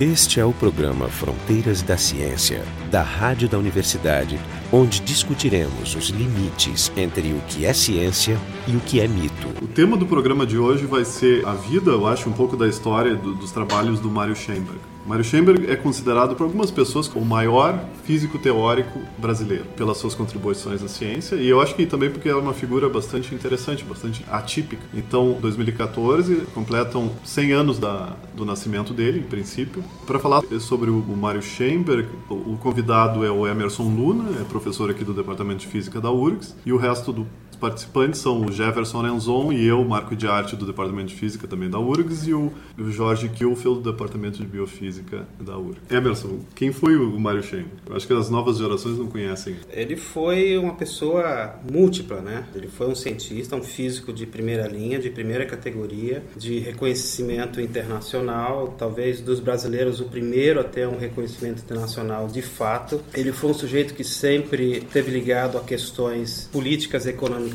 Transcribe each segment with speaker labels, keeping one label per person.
Speaker 1: Este é o programa Fronteiras da Ciência, da Rádio da Universidade, onde discutiremos os limites entre o que é ciência e o que é mito.
Speaker 2: O tema do programa de hoje vai ser a vida, eu acho, um pouco da história do, dos trabalhos do Mário Schoenberg. Mário Schoenberg é considerado por algumas pessoas o maior físico teórico brasileiro, pelas suas contribuições à ciência, e eu acho que também porque é uma figura bastante interessante, bastante atípica. Então, 2014 completam 100 anos da, do nascimento dele, em princípio. Para falar sobre o, o Mário Schoenberg, o, o convidado é o Emerson Luna, é professor aqui do Departamento de Física da URGS, e o resto do participantes são o Jefferson Enzon e eu, Marco de Arte, do Departamento de Física também da URGS, e o Jorge Kielfeld, do Departamento de Biofísica da URGS. Emerson, quem foi o Mário Shen? Eu acho que as novas gerações não conhecem.
Speaker 3: Ele foi uma pessoa múltipla, né? Ele foi um cientista, um físico de primeira linha, de primeira categoria, de reconhecimento internacional, talvez dos brasileiros o primeiro a ter um reconhecimento internacional de fato. Ele foi um sujeito que sempre esteve ligado a questões políticas e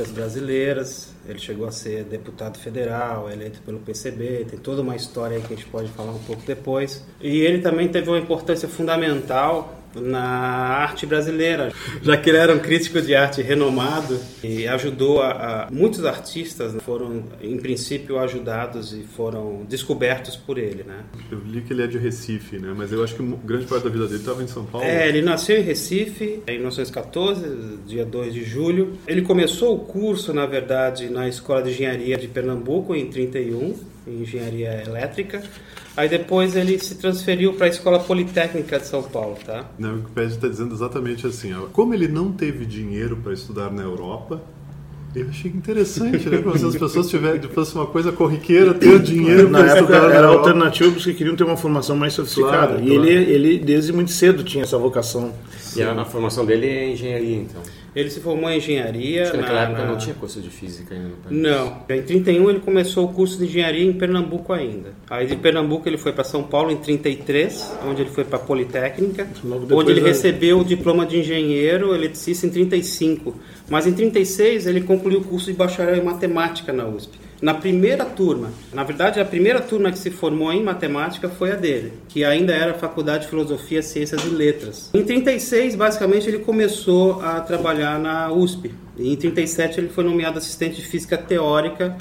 Speaker 3: brasileiras. Ele chegou a ser deputado federal, eleito pelo PCB, tem toda uma história aí que a gente pode falar um pouco depois. E ele também teve uma importância fundamental na arte brasileira, já que ele era um crítico de arte renomado e ajudou a, a, muitos artistas foram em princípio ajudados e foram descobertos por ele, né?
Speaker 2: Eu li que ele é de Recife, né? Mas eu acho que grande parte da vida dele estava em São Paulo.
Speaker 3: É, ele nasceu em Recife em 1914, dia 2 de julho. Ele começou o curso, na verdade, na Escola de Engenharia de Pernambuco em 31, em engenharia elétrica. Aí depois ele se transferiu para a Escola Politécnica de São Paulo, tá?
Speaker 2: Na Wikipedia está dizendo exatamente assim, ó, como ele não teve dinheiro para estudar na Europa, eu achei interessante, né? Como se as pessoas tivessem, fosse uma coisa corriqueira, ter dinheiro
Speaker 4: para estudar. Era alternativo para os que queriam ter uma formação mais sofisticada. Claro, e claro. Ele, ele, desde muito cedo, tinha essa vocação.
Speaker 5: E a, a formação dele é engenharia, então?
Speaker 3: Ele se formou em engenharia.
Speaker 5: Acho que naquela na, época na... não tinha curso de física ainda no
Speaker 3: país. Não. Em 31 ele começou o curso de engenharia em Pernambuco ainda. Aí de Pernambuco ele foi para São Paulo em 33, onde ele foi para a Politécnica, onde ele recebeu o diploma de engenheiro eletricista em 35. Mas em 36 ele concluiu o curso de bacharel em matemática na USP na primeira turma. Na verdade, a primeira turma que se formou em matemática foi a dele, que ainda era a Faculdade de Filosofia, Ciências e Letras. Em 36, basicamente, ele começou a trabalhar na USP. E em 37 ele foi nomeado assistente de física teórica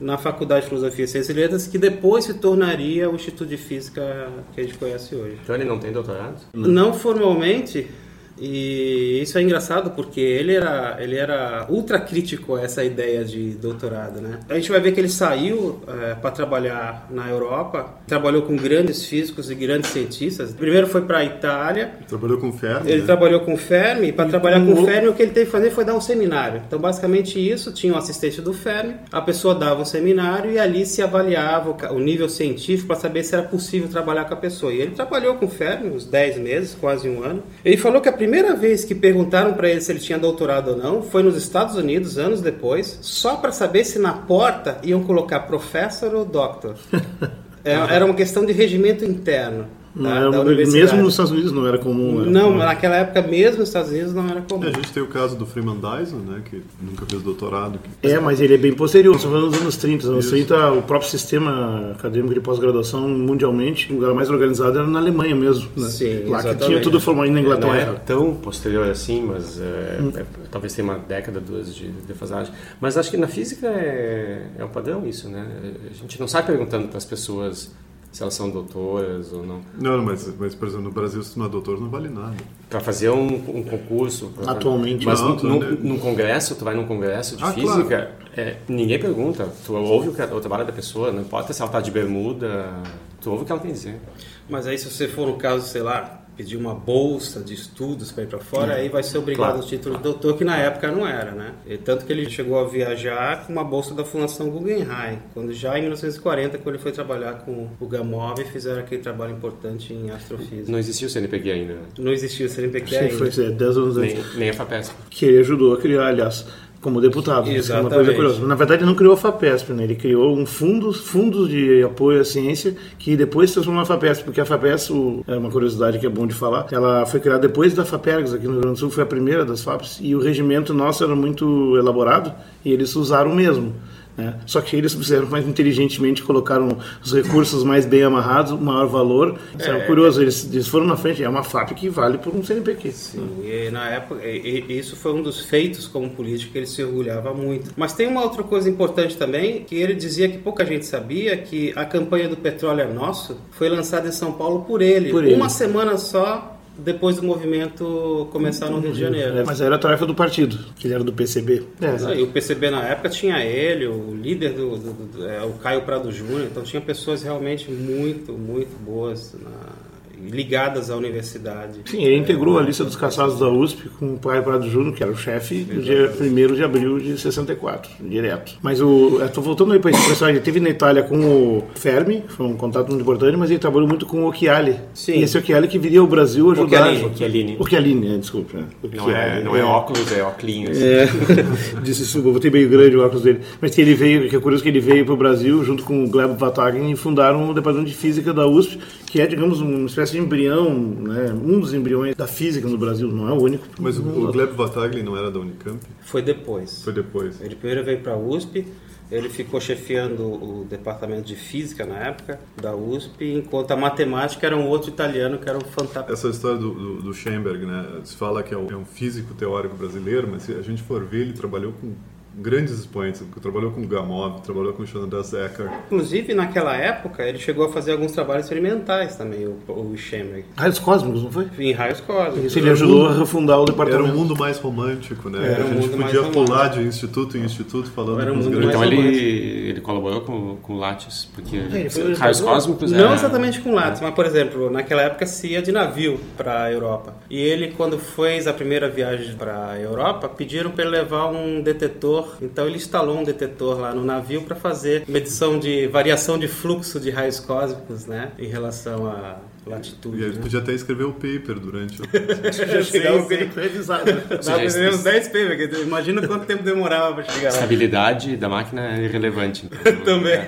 Speaker 3: na Faculdade de Filosofia, Ciências e Letras, que depois se tornaria o Instituto de Física que a gente conhece hoje.
Speaker 5: Então ele não tem doutorado?
Speaker 3: Não formalmente, e isso é engraçado porque ele era, ele era ultra crítico a essa ideia de doutorado, né? A gente vai ver que ele saiu é, para trabalhar na Europa, trabalhou com grandes físicos e grandes cientistas. Primeiro foi para a Itália.
Speaker 2: Trabalhou com Fermi.
Speaker 3: Ele né? trabalhou com Fermi. E para trabalhar com, com Fermi, o que ele teve que fazer foi dar um seminário. Então, basicamente isso, tinha um assistente do Fermi, a pessoa dava um seminário e ali se avaliava o nível científico para saber se era possível trabalhar com a pessoa. E ele trabalhou com Fermi uns 10 meses, quase um ano. Ele falou que a primeira primeira vez que perguntaram para ele se ele tinha doutorado ou não foi nos Estados Unidos, anos depois, só para saber se na porta iam colocar professor ou doctor. É, era uma questão de regimento interno.
Speaker 4: Não da, da mesmo nos Estados Unidos não era comum.
Speaker 3: Era não, comum. naquela época mesmo nos Estados Unidos não era comum.
Speaker 2: É, a gente tem o caso do Freeman Dyson, né, que nunca fez doutorado. Que...
Speaker 4: É, mas ele é bem posterior, só nos anos 30. Nos anos Isso. 30, o próprio sistema acadêmico de pós-graduação mundialmente, o lugar mais organizado era na Alemanha mesmo. Né?
Speaker 3: Sim,
Speaker 4: Lá que tinha tudo formado na Inglaterra.
Speaker 5: Não é tão posterior assim, mas é, hum. é, talvez tenha uma década, duas de defasagem. Mas acho que na física é, é um padrão isso, né? A gente não sai perguntando para as pessoas se elas são doutoras ou não.
Speaker 2: Não, mas, mas por exemplo, no Brasil, se tu não é doutor, não vale nada.
Speaker 5: Para fazer um, um concurso.
Speaker 4: Pra, Atualmente,
Speaker 5: Mas não, num, né? num congresso, tu vai num congresso de ah, física, claro. é, ninguém pergunta. Tu ouve o, o, trabalho da pessoa, não importa se ela está de bermuda, tu ouve o que ela tem a dizer.
Speaker 3: Mas aí, se você for no caso, sei lá, pedir uma bolsa de estudos para ir para fora, é. aí vai ser obrigado claro. ao título de doutor, que na época não era, né? E tanto que ele chegou a viajar com uma bolsa da Fundação Guggenheim, quando já em 1940, quando ele foi trabalhar com o Gamov, fizeram aquele trabalho importante em astrofísica.
Speaker 5: Não existia o CNPq ainda?
Speaker 3: Não existia o CNPq
Speaker 4: Sim,
Speaker 3: ainda.
Speaker 4: Foi 10 anos
Speaker 5: antes. Nem, nem a FAPESP.
Speaker 4: Que ele ajudou a criar, aliás como deputado. Isso é uma coisa curiosa. Na verdade, ele não criou a FAPESP, né? ele criou um fundo, fundos de apoio à ciência que depois se transformou na FAPESP, porque a FAPESP, é uma curiosidade que é bom de falar, ela foi criada depois da FAPERGS aqui no Rio Grande do Sul, foi a primeira das FAPs, e o regimento nosso era muito elaborado e eles usaram o mesmo. Né? Só que eles fizeram mais inteligentemente, colocaram os recursos mais bem amarrados, maior valor. Isso é, é curioso, eles, eles, foram na frente, é uma FAP que vale por um CNPq.
Speaker 3: Sim, e na época, e, e isso foi um dos feitos como político que ele se orgulhava muito. Mas tem uma outra coisa importante também, que ele dizia que pouca gente sabia, que a campanha do Petróleo é Nosso foi lançada em São Paulo por ele. Por uma ele. semana só depois do movimento começar no Rio de Janeiro.
Speaker 4: É, mas era a tarefa do partido, que ele era do PCB.
Speaker 3: É, e o PCB na época tinha ele, o líder do, do, do é, o Caio Prado Júnior, então tinha pessoas realmente muito, muito boas na, ligadas à universidade.
Speaker 4: Sim, ele integrou a lista dos caçados da USP com o pai Prado Júnior, que era o chefe, no dia 1 de abril de 64, direto. Mas o. Estou voltando aí para esse pessoal, ele teve na Itália com o Fermi, foi um contato muito importante, mas ele trabalhou muito com o Occhiali. Sim. E esse Occhiali que viria ao Brasil ajudar.
Speaker 5: Occhialini.
Speaker 4: Occhialini, é, desculpa.
Speaker 5: Não, é, não é, é óculos, é óculos.
Speaker 4: É. Disse isso, vou ter meio grande o óculos dele. Mas que ele veio, que é curioso que ele veio para o Brasil junto com o Gleb Vatagen e fundaram o Departamento de Física da USP, que é, digamos, uma espécie de embrião, né, um dos embriões da física no Brasil, não é o único.
Speaker 2: Mas o, o Gleb Vatagli não era da Unicamp?
Speaker 3: Foi depois.
Speaker 2: Foi depois.
Speaker 3: Ele primeiro veio para a USP, ele ficou chefiando o departamento de física na época da USP, enquanto a matemática era um outro italiano que era um fantástico.
Speaker 2: Essa história do, do, do Schoenberg, né? Se fala que é um, é um físico teórico brasileiro, mas se a gente for ver, ele trabalhou com grandes expoentes, trabalhou com Gamov, trabalhou com Chandra Zecker.
Speaker 3: Inclusive, naquela época, ele chegou a fazer alguns trabalhos experimentais também, o, o Schemberg.
Speaker 4: Raios cósmicos, não foi?
Speaker 3: Em raios cósmicos.
Speaker 4: Isso ele ajudou a refundar o departamento.
Speaker 2: Era um mundo mais romântico, né? Era a gente podia pular de instituto em instituto falando
Speaker 5: Era um
Speaker 2: com
Speaker 5: os
Speaker 2: grandes...
Speaker 5: Então ele, ele colaborou com, com Lattes, porque é, raios cósmicos...
Speaker 3: Não exatamente com Lattes, mas, por exemplo, naquela época se ia de navio para a Europa. E ele, quando fez a primeira viagem para a Europa, pediram para ele levar um detetor, então ele instalou um detetor lá no navio para fazer medição de variação de fluxo de raios cósmicos, né, em relação a latitude.
Speaker 2: E ele né? podia até escrever o paper durante o.
Speaker 3: Já chegava o paper revisado. Dava uns 10 papers, imagina quanto tempo demorava para chegar lá. A
Speaker 5: estabilidade da máquina é irrelevante.
Speaker 3: Também.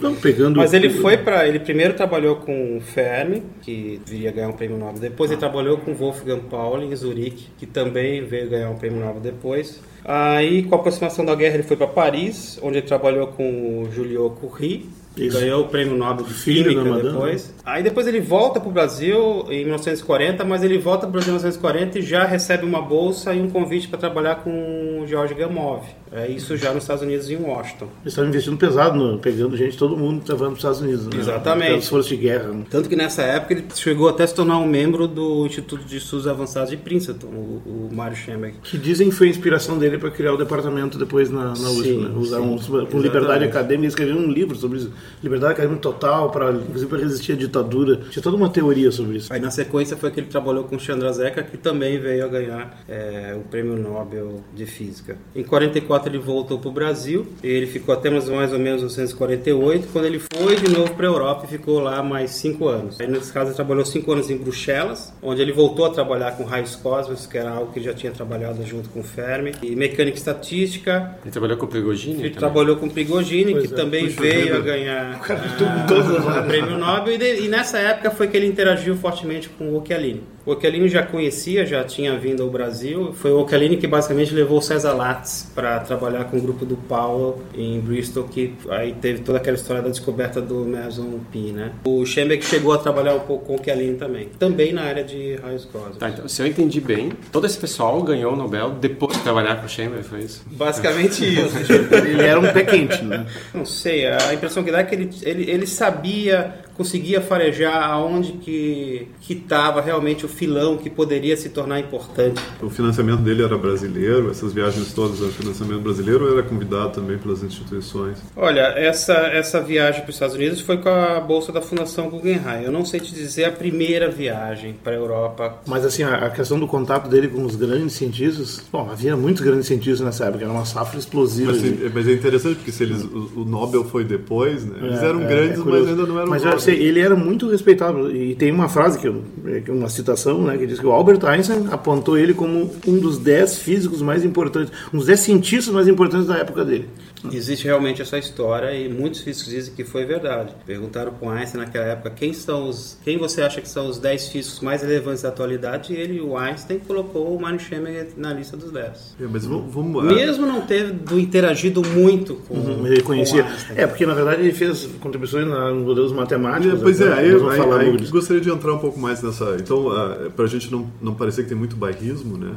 Speaker 4: Não, pegando
Speaker 3: Mas ele foi para. Ele primeiro trabalhou com o Fermi, que viria ganhar um prêmio Nobel depois. Ele trabalhou com Wolfgang Pauli em Zurique, que também veio ganhar um prêmio Nobel depois. Aí, com a aproximação da guerra, ele foi para Paris, onde ele trabalhou com o Julio Curry, isso. Ganhou o prêmio Nobel de Química depois. Aí depois ele volta para o Brasil em 1940, mas ele volta para o Brasil em 1940 e já recebe uma bolsa e um convite para trabalhar com o George Gamov. É isso já nos Estados Unidos, em Washington.
Speaker 4: Eles estavam investindo pesado, no, pegando gente, todo mundo levando para os Estados Unidos. Né?
Speaker 3: Exatamente.
Speaker 4: As forças de guerra. Né?
Speaker 3: Tanto que nessa época ele chegou até a se tornar um membro do Instituto de Estudos Avançados de Princeton, o, o Mário Schemberg.
Speaker 4: Que dizem que foi a inspiração dele para criar o departamento depois na, na USP. Sim, né? Usar um, com liberdade acadêmica, escreveu um livro sobre isso. Liberdade acadêmica total, para, inclusive para resistir à ditadura. Tinha toda uma teoria sobre isso.
Speaker 3: Aí na sequência foi que ele trabalhou com Chandra Zeca, que também veio a ganhar é, o prêmio Nobel de Física. Em 44 ele voltou para o Brasil. Ele ficou até mais, mais ou menos 1948, quando ele foi de novo para a Europa e ficou lá mais cinco anos. Aí, nesse caso, ele trabalhou cinco anos em Bruxelas, onde ele voltou a trabalhar com raios cósmicos, que era algo que ele já tinha trabalhado junto com Fermi, e mecânica estatística.
Speaker 5: Ele trabalhou com Prigogine?
Speaker 3: Ele também. trabalhou com Prigogine, pois que é, também veio a ganhar o prêmio Nobel. E, de, e, nessa época foi que ele interagiu fortemente com o Occhialini. O Occhialini já conhecia, já tinha vindo ao Brasil. Foi o Occhialini que basicamente levou o César Lattes para trabalhar com o grupo do Paulo em Bristol, que aí teve toda aquela história da descoberta do Meson Pi, né? O Schembeck chegou a trabalhar um pouco com o Kelly também, também na área de raios cósmicos.
Speaker 5: Tá, então, se eu entendi bem, todo esse pessoal ganhou o Nobel depois de trabalhar com o Schembeck, foi isso?
Speaker 3: Basicamente isso.
Speaker 4: ele era um pé quente, né?
Speaker 3: Não sei, a impressão que dá é que ele, ele, ele sabia conseguia farejar aonde que estava realmente o filão que poderia se tornar importante.
Speaker 2: O financiamento dele era brasileiro, essas viagens todas eram financiamento brasileiro ou era convidado também pelas instituições?
Speaker 3: Olha, essa, essa viagem para os Estados Unidos foi com a bolsa da Fundação Guggenheim. Eu não sei te dizer a primeira viagem para a Europa.
Speaker 4: Mas assim, a questão do contato dele com os grandes cientistas, bom, havia muitos grandes cientistas nessa época, era uma safra explosiva.
Speaker 2: Mas, mas é interessante porque se eles, o, o Nobel foi depois, né? Eles é, eram é, grandes, é mas ainda não eram
Speaker 4: mas Ele era muito respeitado. E tem uma frase, que, eu, é uma citação, né, que diz que o Albert Einstein apontou ele como um dos dez físicos mais importantes, um dos dez cientistas mais importantes da época dele.
Speaker 3: Existe realmente essa história e muitos físicos dizem que foi verdade. Perguntaram com Einstein naquela época quem são os, quem você acha que são os 10 físicos mais relevantes da atualidade e ele, o Einstein, colocou o Mario Schmemer na lista dos 10.
Speaker 2: É, mas vamos, vamos,
Speaker 3: Mesmo não tendo interagido muito com,
Speaker 4: uhum, ele conhecia. É, porque na verdade ele fez contribuições nos modelos matemáticos.
Speaker 2: É, pois é, aí, aí, aí gostaria de entrar um pouco mais nessa. Então, uh, para a gente não, não parecer que tem muito bairrismo, né?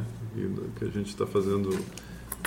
Speaker 2: Que a gente está fazendo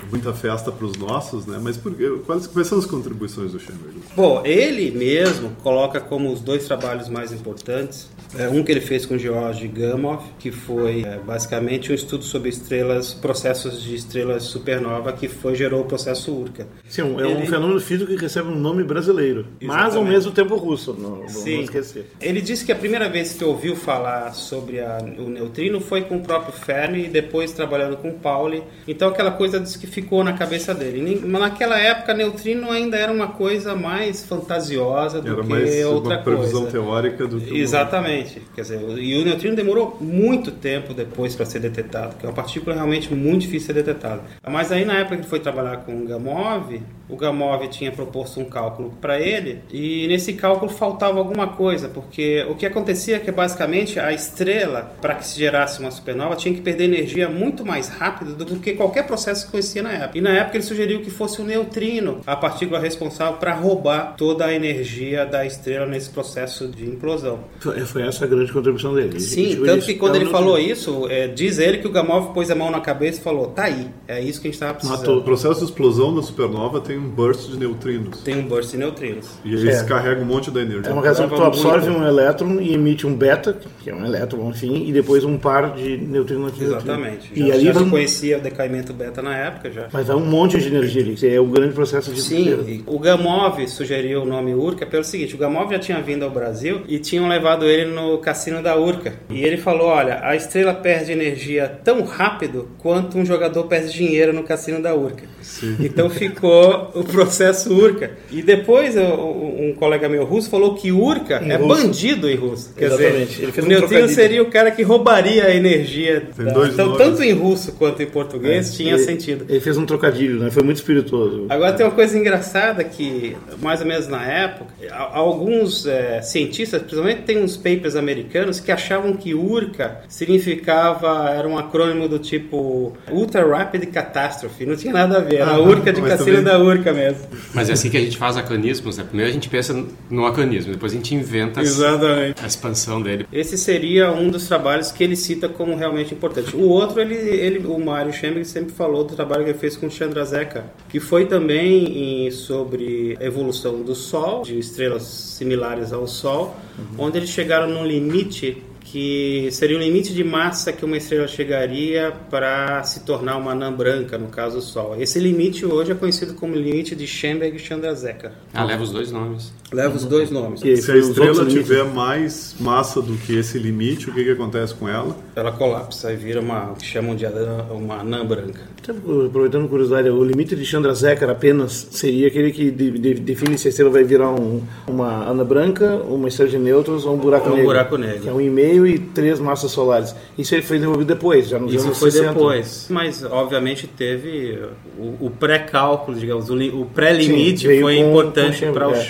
Speaker 2: muita festa para os nossos, né? Mas por, quais, quais são as contribuições do Schoenberg?
Speaker 3: Bom, ele mesmo coloca como os dois trabalhos mais importantes é, um que ele fez com George Gamow, que foi é, basicamente um estudo sobre estrelas, processos de estrelas supernova, que foi gerou o processo Urca.
Speaker 4: Sim, é ele... um fenômeno físico que recebe um nome brasileiro, Exatamente. mas ao mesmo tempo russo, não, Sim. não esquecer.
Speaker 3: Ele disse que a primeira vez que ouviu falar sobre a, o neutrino foi com o próprio Fermi e depois trabalhando com Pauli. Então aquela coisa disse que ficou na cabeça dele. Naquela época, neutrino ainda era uma coisa mais fantasiosa do
Speaker 2: era
Speaker 3: que
Speaker 2: mais
Speaker 3: outra
Speaker 2: uma previsão
Speaker 3: coisa.
Speaker 2: teórica do que
Speaker 3: Exatamente. Quer dizer, e o neutrino demorou muito tempo depois para ser detectado, que é uma partícula realmente muito difícil de ser detectada. Mas aí na época que ele foi trabalhar com o Gamov, o Gamov tinha proposto um cálculo para ele e nesse cálculo faltava alguma coisa, porque o que acontecia é que basicamente a estrela, para que se gerasse uma supernova, tinha que perder energia muito mais rápido do que qualquer processo que conhecia na época. E na época ele sugeriu que fosse o neutrino a partícula responsável para roubar toda a energia da estrela nesse processo de implosão.
Speaker 4: Foi essa a grande contribuição dele.
Speaker 3: Sim, tanto que quando ele falou isso, é, diz ele que o Gamov pôs a mão na cabeça e falou: tá aí, é isso que a gente estava precisando. Matou.
Speaker 2: O processo de explosão da supernova tem um burst de neutrinos.
Speaker 3: Tem um burst de neutrinos.
Speaker 2: E eles é. carregam um monte da energia.
Speaker 4: É uma reação que tu absorve um elétron e emite um beta, que é um elétron, enfim, e depois um par de neutrinos.
Speaker 3: Exatamente. E já, ali já se conhecia o decaimento beta na época já.
Speaker 4: Mas há um monte de energia ali, é o grande processo de...
Speaker 3: Sim, o Gamov sugeriu o nome Urca pelo seguinte, o Gamov já tinha vindo ao Brasil e tinham levado ele no cassino da Urca. E ele falou, olha, a estrela perde energia tão rápido quanto um jogador perde dinheiro no cassino da Urca. Sim. Então ficou o processo Urca. E depois um colega meu russo falou que Urca em é russo. bandido em russo. Quer Exatamente. dizer, ele fez o um neutrino seria o cara que roubaria a energia. Da... Então, nomes. tanto em russo quanto em português é, tinha
Speaker 4: ele,
Speaker 3: sentido.
Speaker 4: Ele fez um trocadilho, né? Foi muito espirituoso.
Speaker 3: Agora tem uma coisa engraçada que, mais ou menos na época, alguns é, cientistas, principalmente tem uns papers americanos que achavam que URCA significava, era um acrônimo do tipo Ultra Rapid Catastrophe. Não tinha nada a ver, era ah, URCA de Cassino também... da URCA mesmo.
Speaker 5: Mas é assim que a gente faz acanismos, né? Primeiro a gente pensa no acanismo, depois a gente inventa a expansão dele.
Speaker 3: Esse seria um dos trabalhos que ele cita como realmente importante. O outro, ele, ele o Mário Schemberg sempre falou do trabalho que ele fez com Chandrasekhar, que foi também em, sobre evolução do Sol, de estrelas similares ao Sol, uhum. onde eles chegaram num limite que seria o limite de massa que uma estrela chegaria para se tornar uma anã branca, no caso o Sol. Esse limite hoje é conhecido como limite de Schenberg e Chandrasekhar.
Speaker 5: Ah, leva os dois nomes.
Speaker 3: Leva os dois nomes.
Speaker 2: E se a estrela tiver mais massa do que esse limite, o que, que acontece com ela?
Speaker 3: Ela colapsa e vira uma, que chamam de uma anã branca.
Speaker 4: Aproveitando curiosidade, o limite de Chandrasekhar apenas seria aquele que de, de, define se a estrela vai virar um, uma anã branca, uma estrela de nêutrons ou um buraco
Speaker 3: ou
Speaker 4: negro.
Speaker 3: Um buraco negro.
Speaker 4: Que é um e-mail e três massas solares. Isso foi desenvolvido depois, já nos
Speaker 3: Isso
Speaker 4: anos
Speaker 3: foi 60. depois. Mas, obviamente, teve o, o pré-cálculo, digamos, o, o pré-limite foi com, importante para o é.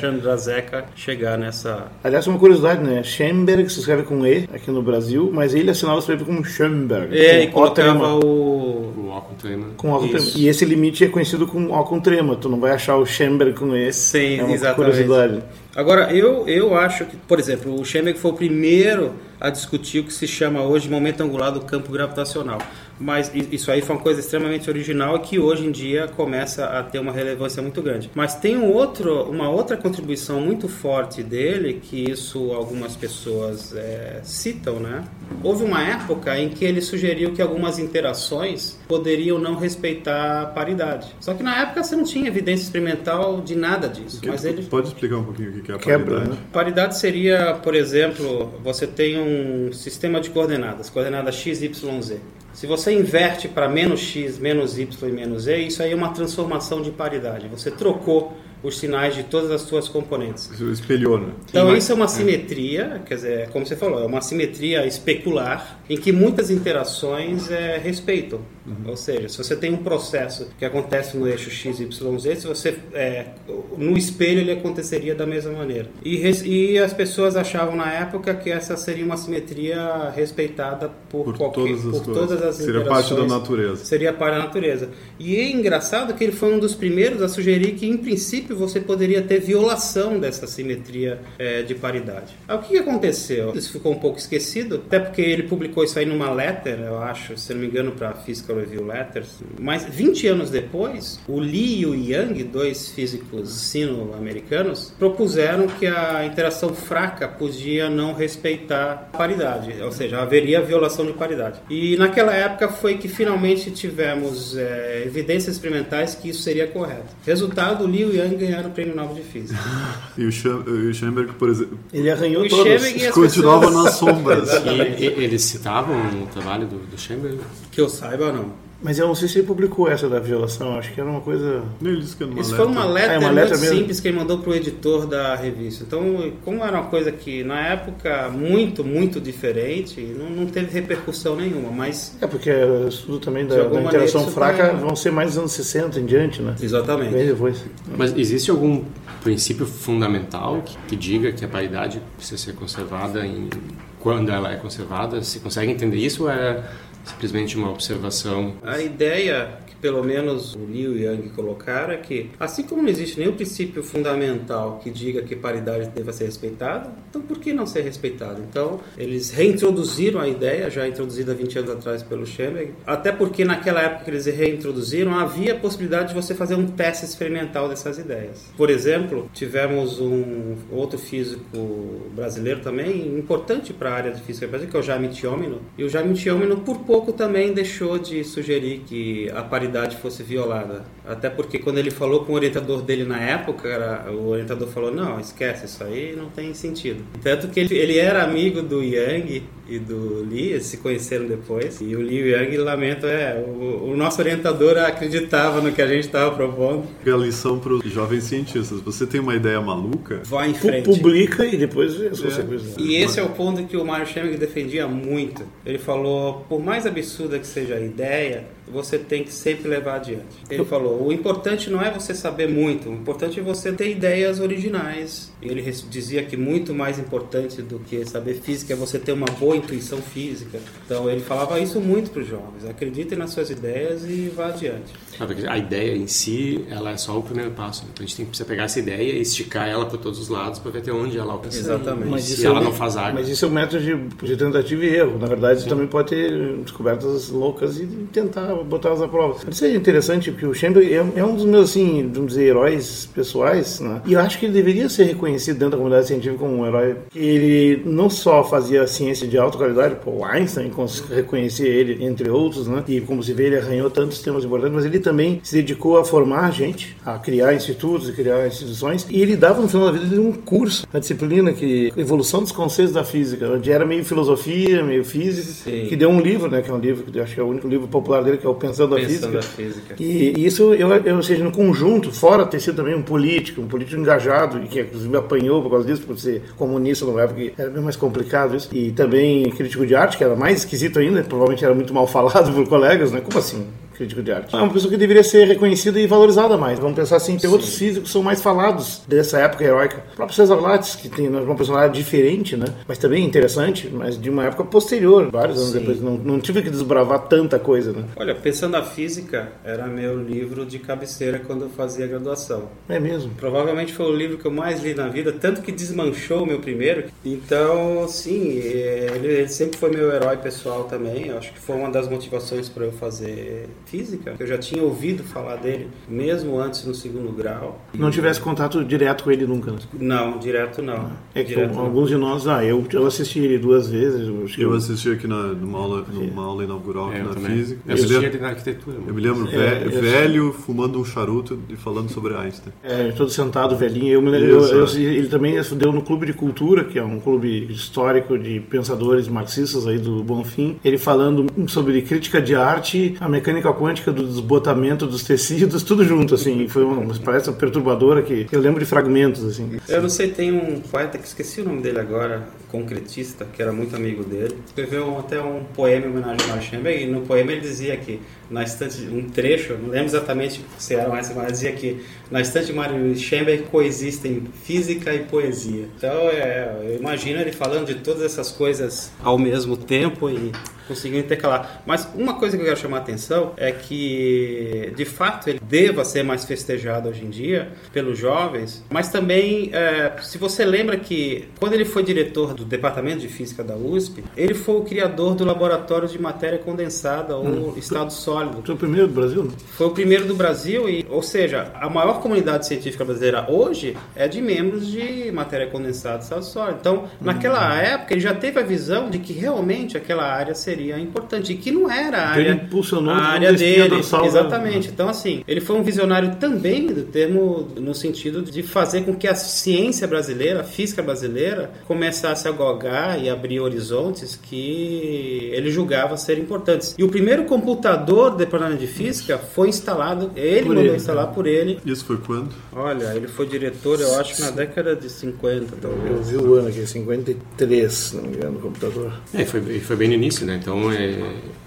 Speaker 3: Chegar nessa...
Speaker 4: Aliás, uma curiosidade, né? Schoenberg se escreve com E aqui no Brasil, mas ele assinava se como Schoenberg.
Speaker 3: É, e colocava o...
Speaker 5: O O com trema.
Speaker 4: Com O com trema. E esse limite é conhecido como O com trema. Tu não vai achar o Schoenberg com E.
Speaker 3: Sim,
Speaker 4: é uma
Speaker 3: exatamente.
Speaker 4: curiosidade.
Speaker 3: Agora, eu, eu acho que, por exemplo, o Schoenberg foi o primeiro a discutir o que se chama hoje momento angular do campo gravitacional. Mas isso aí foi uma coisa extremamente original e que hoje em dia começa a ter uma relevância muito grande. Mas tem um outro, uma outra contribuição muito forte dele, que isso algumas pessoas é, citam, né? Houve uma época em que ele sugeriu que algumas interações poderiam não respeitar a paridade. Só que na época você não tinha evidência experimental de nada disso.
Speaker 2: Que,
Speaker 3: mas ele...
Speaker 2: Pode explicar um pouquinho o que é a paridade? Quebra, né?
Speaker 3: Paridade seria, por exemplo, você tem um sistema de coordenadas, coordenadas x, y, z. Se você inverte para menos x, menos y e menos e, isso aí é uma transformação de paridade. Você trocou os sinais de todas as suas componentes.
Speaker 2: Isso espelhou, né?
Speaker 3: Então isso é uma simetria, quer dizer, como você falou, é uma simetria especular em que muitas interações é, respeitam. Uhum. Ou seja, se você tem um processo que acontece no eixo x, y, z, se você é, no espelho ele aconteceria da mesma maneira. E, e, as pessoas achavam na época que essa seria uma simetria respeitada por,
Speaker 2: por
Speaker 3: qualquer,
Speaker 2: todas as,
Speaker 3: por todas as
Speaker 2: Seria parte da natureza.
Speaker 3: Seria parte da natureza. E é engraçado que ele foi um dos primeiros a sugerir que, em princípio, você poderia ter violação dessa simetria é, de paridade. Aí, o que aconteceu? Isso ficou um pouco esquecido, até porque ele publicou isso aí numa letter, eu acho, se não me engano, para Physical Review Letters. Mas 20 anos depois, o Lee e o Yang, dois físicos sino-americanos, propuseram que a interação fraca podia não respeitar a paridade, ou seja, haveria violação de paridade. E naquela época foi que finalmente tivemos é, evidências experimentais que isso seria correto. Resultado, Lee e Yang ganharam o prêmio Nobel de Física.
Speaker 2: e o, Schoenberg, por exemplo,
Speaker 4: ele arranhou todos.
Speaker 2: Continuava pessoas... nas sombras.
Speaker 5: e, eles citavam o trabalho do, do Schoenberg?
Speaker 3: Que eu saiba, não.
Speaker 4: Mas eu não sei se ele publicou essa da violação, acho que era uma coisa.
Speaker 2: Ele disse que era uma
Speaker 3: Isso
Speaker 2: letra.
Speaker 3: foi uma letra, é, uma letra muito simples que ele mandou para o editor da revista. Então, como era uma coisa que na época muito, muito diferente, não, não teve repercussão nenhuma. Mas.
Speaker 4: É, porque o estudo também da, da interação fraca foi... vão ser mais dos anos 60 em diante, né?
Speaker 3: Exatamente.
Speaker 4: Bem depois.
Speaker 5: Mas existe algum princípio fundamental que, que diga que a paridade precisa ser conservada em quando ela é conservada? Se consegue entender isso ou é simplesmente uma observação.
Speaker 3: A ideia pelo menos o Liu e Yang colocaram, é que assim como não existe nenhum princípio fundamental que diga que paridade deva ser respeitada, então por que não ser respeitada? Então, eles reintroduziram a ideia, já introduzida 20 anos atrás pelo Schoenberg, até porque naquela época que eles reintroduziram, havia a possibilidade de você fazer um teste experimental dessas ideias. Por exemplo, tivemos um outro físico brasileiro também, importante para a área de física que é o Jaime Tiomino, e o Jaime Tiomino por pouco também deixou de sugerir que a paridade fosse violada. Até porque quando ele falou com o orientador dele na época, era, o orientador falou, não, esquece, isso aí não tem sentido. Tanto que ele, ele era amigo do Yang e do Lee, eles se conheceram depois. E o Lee e o Yang lamentam, é, o, o nosso orientador acreditava no que a gente estava propondo.
Speaker 2: É a lição para os jovens cientistas, você tem uma ideia maluca?
Speaker 3: Vai em frente.
Speaker 4: Publica e depois
Speaker 3: é. E esse é o ponto que o Mario Scheming defendia muito. Ele falou, por mais absurda que seja a ideia, você tem que sempre levar adiante. Ele falou: o importante não é você saber muito, o importante é você ter ideias originais. Ele dizia que muito mais importante do que saber física é você ter uma boa intuição física. Então ele falava isso muito para os jovens: acreditem nas suas ideias e vá adiante.
Speaker 5: A ideia em si, ela é só o primeiro passo. Então a gente tem que pegar essa ideia e esticar ela para todos os lados para ver até onde ela alcança.
Speaker 3: Exatamente.
Speaker 5: Mas se ela é, não faz água.
Speaker 4: Mas isso é um método de, de tentativa e erro. Na verdade, você também pode ter descobertas loucas e tentar botá-las à prova. Isso é interessante porque o Schoenberg é, é, um dos meus, assim, vamos dizer, heróis pessoais, né? E eu acho que ele deveria ser reconhecido dentro da comunidade científica como um herói. Ele não só fazia ciência de alta qualidade, o Einstein reconhecia ele, entre outros, né? E como se vê, ele arranhou tantos temas importantes, mas ele também se dedicou a formar gente, a criar institutos, a criar instituições, e ele dava no final da vida um curso, uma disciplina que evolução dos conceitos da física, onde era meio filosofia, meio física, Sim. que deu um livro, né? Que é um livro que acho que é o único livro popular dele, que é o Pensando Pensando
Speaker 3: Física.
Speaker 4: E, e isso, eu, eu, ou seja, no conjunto, fora ter sido também um político, um político engajado, e que inclusive apanhou por causa disso, por ser comunista numa época que era bem mais complicado isso, e também crítico de arte, que era mais esquisito ainda, provavelmente era muito mal falado por colegas, né? Como assim? Crítico de arte. É uma pessoa que deveria ser reconhecida e valorizada mais. Vamos pensar assim, tem Sim. outros físicos que são mais falados dessa época heróica. O próprio César Lattes, que tem uma personalidade diferente, né? Mas também interessante, mas de uma época posterior, vários anos Sim. depois. Não, não tive que desbravar tanta coisa, né?
Speaker 3: Olha, pensando na física, era meu livro de cabeceira quando eu fazia graduação.
Speaker 4: É mesmo?
Speaker 3: Provavelmente foi o livro que eu mais li na vida, tanto que desmanchou o meu primeiro. Então, sim, é, ele, ele sempre foi meu herói pessoal também. Eu acho que foi uma das motivações para eu fazer física, que eu já tinha ouvido falar dele, mesmo antes no segundo grau.
Speaker 4: Não tivesse contato direto com ele nunca? Né?
Speaker 3: Não, direto não.
Speaker 4: É que direto alguns não. de nós, ah, eu, eu assisti ele duas vezes.
Speaker 2: Eu, eu assisti aqui na, numa, aula, numa aula inaugural aqui é, na
Speaker 5: também.
Speaker 2: física.
Speaker 5: Eu assisti ele na arquitetura.
Speaker 2: Eu me lembro é, velho, fumando um charuto e falando sobre Einstein.
Speaker 4: É, todo sentado, velhinho. Eu me lembro, eu, ele também deu no Clube de Cultura, que é um clube histórico de pensadores marxistas aí do Bonfim, ele falando sobre crítica de arte, a mecânica quântica do desbotamento dos tecidos, tudo junto, assim. Foi uma, uma perturbadora que eu lembro de fragmentos, assim.
Speaker 3: Eu não sei, tem um poeta que esqueci o nome dele agora, concretista, que era muito amigo dele. Escreveu até um poema em homenagem ao Schemberg, e no poema ele dizia que na estante, um trecho, não lembro exatamente se era essa, mas dizia que na estante de Mário coexistem física e poesia. Então, é, eu imagino ele falando de todas essas coisas ao mesmo tempo e conseguiu intercalar. Mas uma coisa que eu quero chamar a atenção é que, de fato, ele deva ser mais festejado hoje em dia pelos jovens, mas também, é, se você lembra que quando ele foi diretor do Departamento de Física da USP, ele foi o criador do Laboratório de Matéria Condensada, ou hum. Estado Sólido.
Speaker 4: Foi o primeiro do Brasil? Né?
Speaker 3: Foi o primeiro do Brasil, e, ou seja, a maior comunidade científica brasileira hoje é de membros de matéria condensada e estado sólido. Então, naquela hum. época, ele já teve a visão de que realmente aquela área seria seria importante e que não era a área,
Speaker 4: impulsionou
Speaker 3: a área dele. Né? Exatamente. Então, assim, ele foi um visionário também do termo no sentido de fazer com que a ciência brasileira, a física brasileira, começasse a galgar e abrir horizontes que ele julgava ser importantes. E o primeiro computador do departamento de física foi instalado, ele por mandou ele, instalar por ele.
Speaker 2: Isso foi quando?
Speaker 3: Olha, ele foi diretor, eu acho, na década de 50, talvez.
Speaker 4: Eu vi o ano aqui, 53, se não me engano, o computador.
Speaker 5: É, foi, foi bem no início, né? Então, é,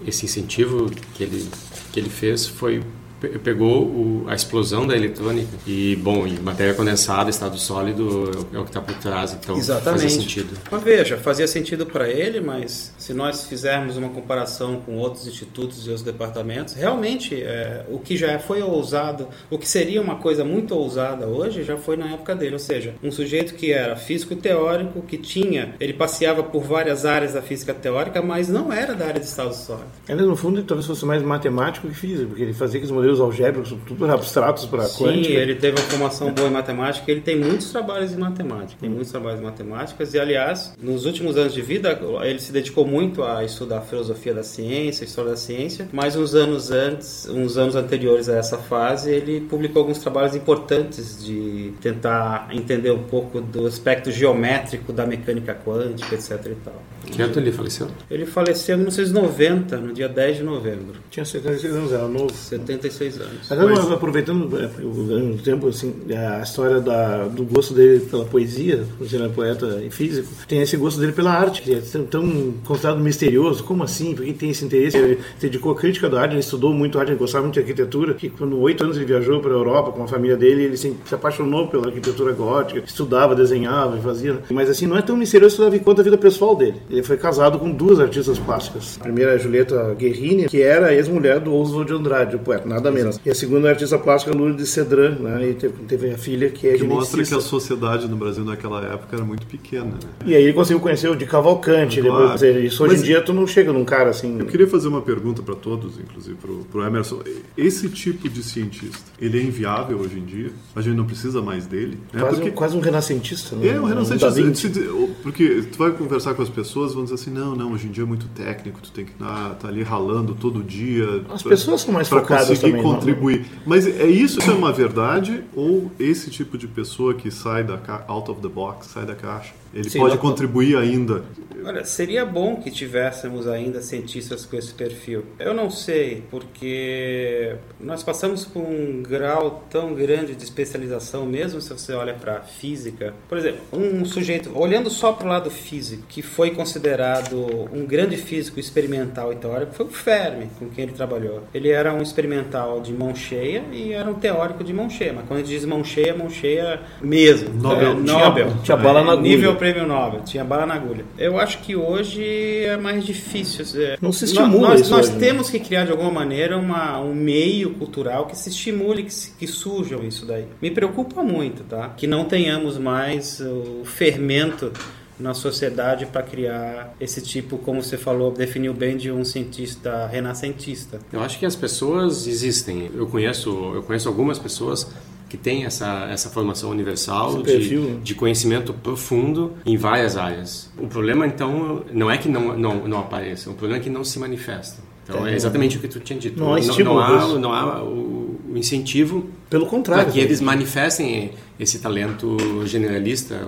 Speaker 5: esse incentivo que ele, que ele fez foi pegou o, a explosão da eletrônica e, bom, em matéria condensada, estado sólido é o que está por trás, então
Speaker 3: Exatamente.
Speaker 5: fazia sentido.
Speaker 3: Mas veja, fazia sentido para ele, mas se nós fizermos uma comparação com outros institutos e outros departamentos, realmente é, o que já foi ousado, o que seria uma coisa muito ousada hoje, já foi na época dele, ou seja, um sujeito que era físico teórico, que tinha, ele passeava por várias áreas da física teórica, mas não era da área de estado sólido.
Speaker 4: Ele, no fundo, talvez fosse mais matemático que físico, porque ele fazia aqueles modelos modelos algébricos, tudo abstratos para quântica.
Speaker 3: Sim, ele teve uma formação boa em matemática, ele tem muitos trabalhos em matemática, tem muitos trabalhos em matemáticas e, aliás, nos últimos anos de vida, ele se dedicou muito a estudar a filosofia da ciência, a história da ciência, mas uns anos antes, uns anos anteriores a essa fase, ele publicou alguns trabalhos importantes de tentar entender um pouco do aspecto geométrico da mecânica quântica, etc e tal.
Speaker 5: Que ano ele faleceu?
Speaker 3: Ele faleceu em 1990, no dia 10 de novembro.
Speaker 4: Tinha 76 anos, era novo.
Speaker 3: 76 anos.
Speaker 4: Agora, mas... aproveitando é, o tempo, assim, a história da, do gosto dele pela poesia, por ser um poeta e físico, tem esse gosto dele pela arte, que é tão, tão considerado misterioso. Como assim? Por que tem esse interesse? Ele se dedicou à crítica da arte, ele estudou muito arte, ele gostava muito de arquitetura, que quando oito anos ele viajou para a Europa com a família dele, ele se, se apaixonou pela arquitetura gótica, estudava, desenhava e fazia. Mas assim, não é tão misterioso quanto a vida pessoal dele. Ele foi casado com duas artistas plásticas. A primeira é a Julieta Guerrini, que era ex-mulher do Oswald de Andrade, o poeta, nada menos. E a segunda é a artista plástica Lourdes Cedran, né? E teve, teve, a filha que é
Speaker 2: Que mostra que a sociedade no Brasil naquela época era muito pequena, né?
Speaker 4: E aí ele conseguiu conhecer o de Cavalcante. Claro. Dizer, isso hoje Mas, em dia tu não chega num cara assim...
Speaker 2: Eu queria fazer uma pergunta para todos, inclusive pro, pro Emerson. Esse tipo de cientista, ele é inviável hoje em dia? A gente não precisa mais dele?
Speaker 4: Né? Quase, porque... um, quase um renascentista, né?
Speaker 2: É, um renascentista. Porque tu vai conversar com as pessoas, vão dizer assim, não, não, hoje em dia é muito técnico, tu tem que estar tá ali ralando todo dia.
Speaker 4: As pra, pessoas são mais focadas
Speaker 2: conseguir
Speaker 4: também,
Speaker 2: contribuir. Não. Mas é isso é uma verdade ou esse tipo de pessoa que sai da out of the box, sai da caixa, ele Sim, pode contribuir ainda
Speaker 3: Olha, seria bom que tivéssemos ainda cientistas com esse perfil. Eu não sei, porque nós passamos por um grau tão grande de especialização, mesmo se você olha para a física. Por exemplo, um sujeito, olhando só para o lado físico, que foi considerado um grande físico experimental e teórico, foi o Fermi, com quem ele trabalhou. Ele era um experimental de mão cheia e era um teórico de mão cheia. Mas quando a gente diz mão cheia, mão cheia mesmo.
Speaker 2: Nobel.
Speaker 3: É, Nobel.
Speaker 4: Tinha, tinha bala na agulha.
Speaker 3: Nível prêmio Nobel. Tinha bala na agulha. Eu acho que hoje é mais difícil.
Speaker 4: Não se estimula
Speaker 3: Nós,
Speaker 4: isso
Speaker 3: nós
Speaker 4: hoje, né?
Speaker 3: temos né? que criar de alguma maneira uma, um meio cultural que se estimule, que, se, que surjam isso daí. Me preocupa muito, tá? Que não tenhamos mais o fermento na sociedade para criar esse tipo, como você falou, definiu bem de um cientista renascentista.
Speaker 5: Eu acho que as pessoas existem. Eu conheço, eu conheço algumas pessoas que tem essa, essa formação universal de, de, conhecimento profundo em várias áreas. O problema, então, não é que não, não, não apareça, o problema é que não se manifesta. Então, é, é exatamente o que tu tinha dito.
Speaker 4: Não,
Speaker 5: não, não há, não há o, o, incentivo
Speaker 4: Pelo contrário.
Speaker 5: para que eles manifestem esse talento generalista,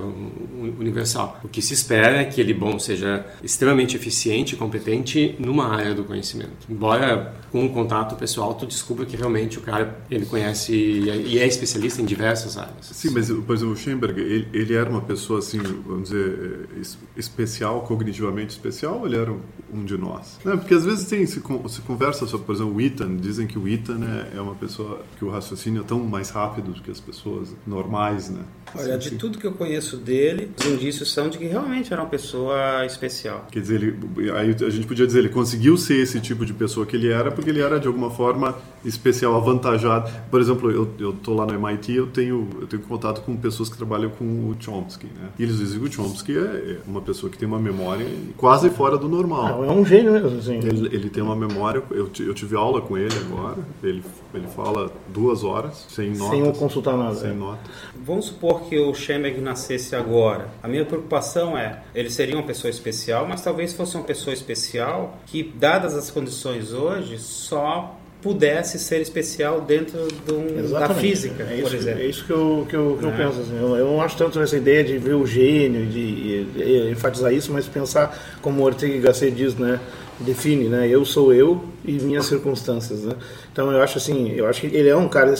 Speaker 5: universal. O que se espera é que ele, bom, seja extremamente eficiente e competente numa área do conhecimento. Embora com um contato pessoal tu descubra que realmente o cara ele conhece e é especialista em diversas áreas.
Speaker 2: Sim, mas por exemplo, o Schoenberg, ele, ele era uma pessoa assim, vamos dizer, especial, cognitivamente especial, ou ele era um de nós? Não, porque às vezes tem, se, se conversa sobre, por exemplo, o Ethan, dizem que o Ethan é, é uma pessoa que o raciocínio é tão mais rápido do que as pessoas normais, né?
Speaker 3: Olha, de tudo que eu conheço dele, os indícios são de que realmente era uma pessoa especial.
Speaker 2: Quer dizer, ele, aí a gente podia dizer, ele conseguiu ser esse tipo de pessoa que ele era, porque ele era de alguma forma especial, avantajado. Por exemplo, eu, eu tô lá no MIT, eu tenho, eu tenho contato com pessoas que trabalham com o Chomsky, né? E eles dizem que o Chomsky é, é uma pessoa que tem uma memória quase fora do normal.
Speaker 4: Não, é um gênio mesmo, assim.
Speaker 2: Ele, ele tem uma memória, eu, eu tive aula com ele agora, ele, ele fala duas horas, sem notas.
Speaker 4: Sem consultar nada.
Speaker 2: Sem é. notas.
Speaker 3: Vamos supor que o Schemberg nascesse agora. A minha preocupação é, ele seria uma pessoa especial, mas talvez fosse uma pessoa especial que, dadas as condições hoje, só pudesse ser especial dentro um, da física,
Speaker 4: é
Speaker 3: por exemplo.
Speaker 4: É isso que eu, que eu, que eu é. penso. Assim. Eu, eu, não acho tanto nessa ideia de ver o gênio, de, de, de enfatizar isso, mas pensar, como o Ortega Gasset diz, né? Define, né? Eu sou eu e minhas circunstâncias, né? Então eu acho assim, eu acho que ele é um cara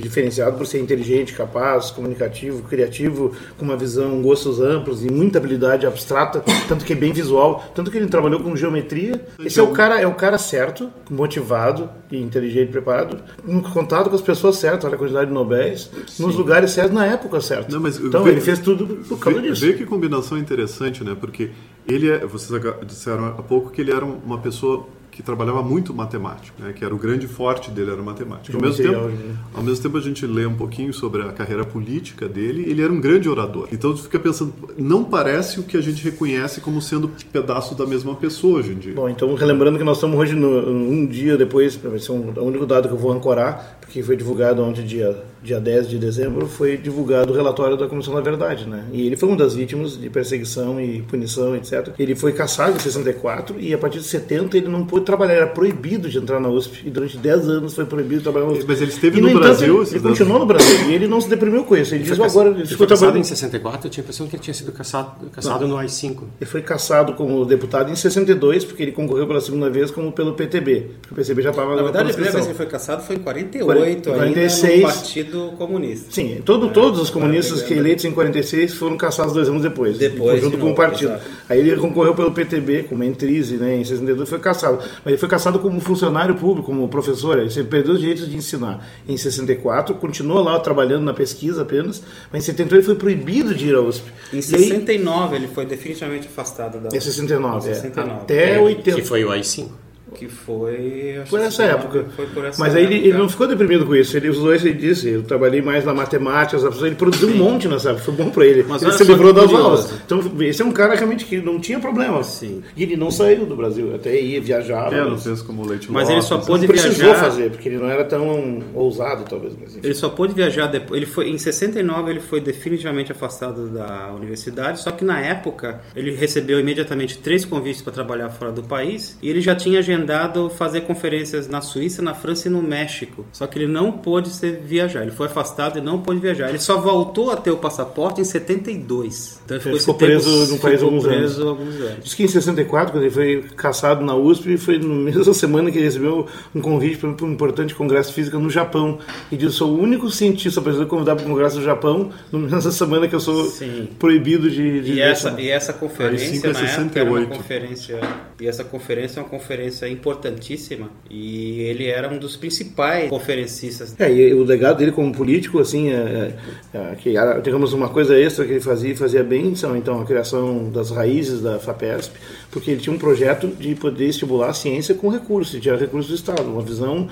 Speaker 4: diferenciado por ser inteligente, capaz, comunicativo, criativo, com uma visão, gostos amplos e muita habilidade abstrata, tanto que é bem visual, tanto que ele trabalhou com geometria. Esse é o cara, é o cara certo, motivado e inteligente, preparado, em contato com as pessoas certas, olha a quantidade de Nobéis, Sim. nos lugares certos, na época certa. Não, então vê, ele fez tudo por causa
Speaker 2: vê,
Speaker 4: disso.
Speaker 2: Vê que combinação interessante, né? Porque ele é, vocês disseram há pouco que ele era uma pessoa que trabalhava muito matemática, né? que era o grande forte dele era matemática. Ao mesmo, tempo, ao mesmo tempo a gente lê um pouquinho sobre a carreira política dele, ele era um grande orador. Então tu fica pensando, não parece o que a gente reconhece como sendo pedaço da mesma pessoa hoje em dia.
Speaker 4: Bom, então relembrando que nós estamos hoje no, um dia depois, vai ser um, o único dado que eu vou ancorar, porque foi divulgado ontem, dia, dia 10 de dezembro, foi divulgado o relatório da Comissão da Verdade, né? E ele foi uma das vítimas de perseguição e punição, etc. Ele foi caçado em 64 e a partir de 70 ele não pôde trabalhar, era proibido de entrar na USP. E durante 10 anos foi proibido de trabalhar na USP.
Speaker 2: Mas ele esteve e, no, no Brasil.
Speaker 4: Ele, ele continuou no Brasil e ele não se deprimiu com isso. Ele, ele diz agora. Ele,
Speaker 5: ele foi caçado em 64, eu tinha a impressão que ele tinha sido caçado, caçado no AI-5.
Speaker 4: Ele foi caçado como deputado em 62, porque ele concorreu pela segunda vez como pelo PTB. Porque o PTB já estava
Speaker 3: na verdade, a primeira vez que ele foi caçado foi em 48, 46, ainda no Partido Comunista.
Speaker 4: Sim, todo, é, todos os comunistas que eleitos em 46 foram caçados dois anos depois.
Speaker 3: Depois.
Speaker 4: Junto com o partido. Exato. Aí ele concorreu pelo PTB, como Entrise, né, em 62 foi caçado. Mas ele foi caçado como funcionário público, como professor. Ele perdeu os direitos de ensinar. Em 64, continuou lá trabalhando na pesquisa apenas, mas em 78 ele foi proibido de ir à USP.
Speaker 3: Em 69 aí, ele foi definitivamente afastado da USP.
Speaker 4: Em 69,
Speaker 3: em 69. É.
Speaker 4: Até é, 80.
Speaker 5: Que foi o AI-5
Speaker 3: que foi.
Speaker 4: Por essa época.
Speaker 3: Foi por essa
Speaker 4: Mas
Speaker 3: aí
Speaker 4: ele, ele, não ficou deprimido com isso. Ele usou isso e disse: eu trabalhei mais na matemática, ele produziu Sim. um monte nessa época, foi bom para ele. Mas ele se livrou das aulas. Então, esse é um cara realmente que não tinha problema.
Speaker 3: Sim.
Speaker 4: E ele não saiu do Brasil, até ia viajar.
Speaker 2: É, não fez como leite
Speaker 3: Mas ele só pôde viajar.
Speaker 4: precisou fazer, porque ele não era tão ousado, talvez.
Speaker 3: ele só pôde viajar depois. Ele foi, em 69 ele foi definitivamente afastado da universidade, só que na época ele recebeu imediatamente três convites para trabalhar fora do país e ele já tinha agendado fazer conferências na Suíça, na França e no México. Só que ele não pôde ser, viajar. Ele foi afastado e não pôde viajar. Ele só voltou a ter o passaporte em 72.
Speaker 4: Então ele ficou, ele ficou preso tempo, no país alguns anos. alguns anos. Diz que em 64, quando ele foi caçado na USP, foi na mesma semana que ele recebeu um convite para um importante congresso de física no Japão. E disse: sou o único cientista brasileiro convidado para o congresso do Japão, nessa semana que eu sou Sim. proibido de. de
Speaker 3: e, essa, e essa conferência, na época, era uma conferência. E essa conferência é uma conferência importante importantíssima e ele era um dos principais conferencistas.
Speaker 4: É, e o legado dele como político, assim, é, é, é que digamos uma coisa extra que ele fazia fazia bem, são então a criação das raízes da FAPESP, porque ele tinha um projeto de poder estimular a ciência com recursos, tirar recursos do Estado, uma visão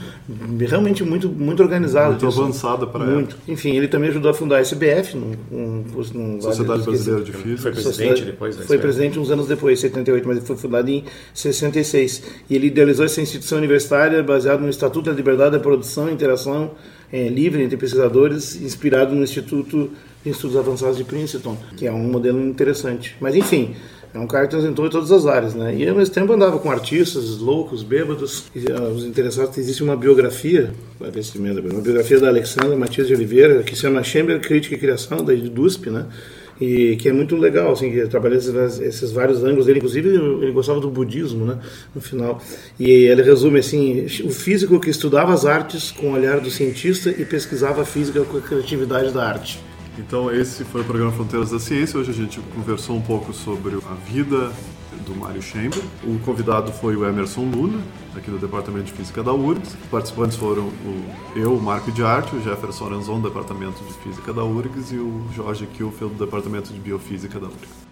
Speaker 4: realmente muito muito organizada,
Speaker 2: muito avançada para
Speaker 4: muito. Enfim, ele também ajudou a fundar a SBF, num,
Speaker 2: num, Sociedade Brasileira de Física.
Speaker 5: Foi presidente depois.
Speaker 4: Foi presidente uns anos depois, 78, mas ele foi fundado em 66 e ele idealizou essa instituição universitária baseada no Estatuto da Liberdade da Produção e Interação é, Livre entre Pesquisadores, inspirado no Instituto em estudos avançados de Princeton, que é um modelo interessante. Mas enfim, é um cara que transitou em todas as áreas, né? E ao mesmo tempo andava com artistas loucos, bêbados. E, uh, os interessados, existe uma biografia, vai ver se uma biografia da Alexandra Matias de Oliveira, que se chama Chamber Crítica e Criação, da DUSP, né? E que é muito legal, assim, que trabalha esses, esses, vários ângulos dele, inclusive ele gostava do budismo, né, no final. E ele resume assim, o físico que estudava as artes com o olhar do cientista e pesquisava a física com a criatividade da arte.
Speaker 2: Então esse foi o programa Fronteiras da Ciência. Hoje a gente conversou um pouco sobre a vida do Mário Chamber. O convidado foi o Emerson Luna, aqui do Departamento de Física da URGS. Os participantes foram o, eu, o Marco de Arte, o Jefferson Aranzon, do Departamento de Física da URGS, e o Jorge Kielfeld, do Departamento de Biofísica da URGS.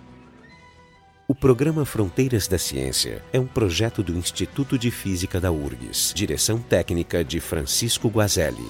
Speaker 1: O programa Fronteiras da Ciência é um projeto do Instituto de Física da URGS, direção técnica de Francisco Guazelli.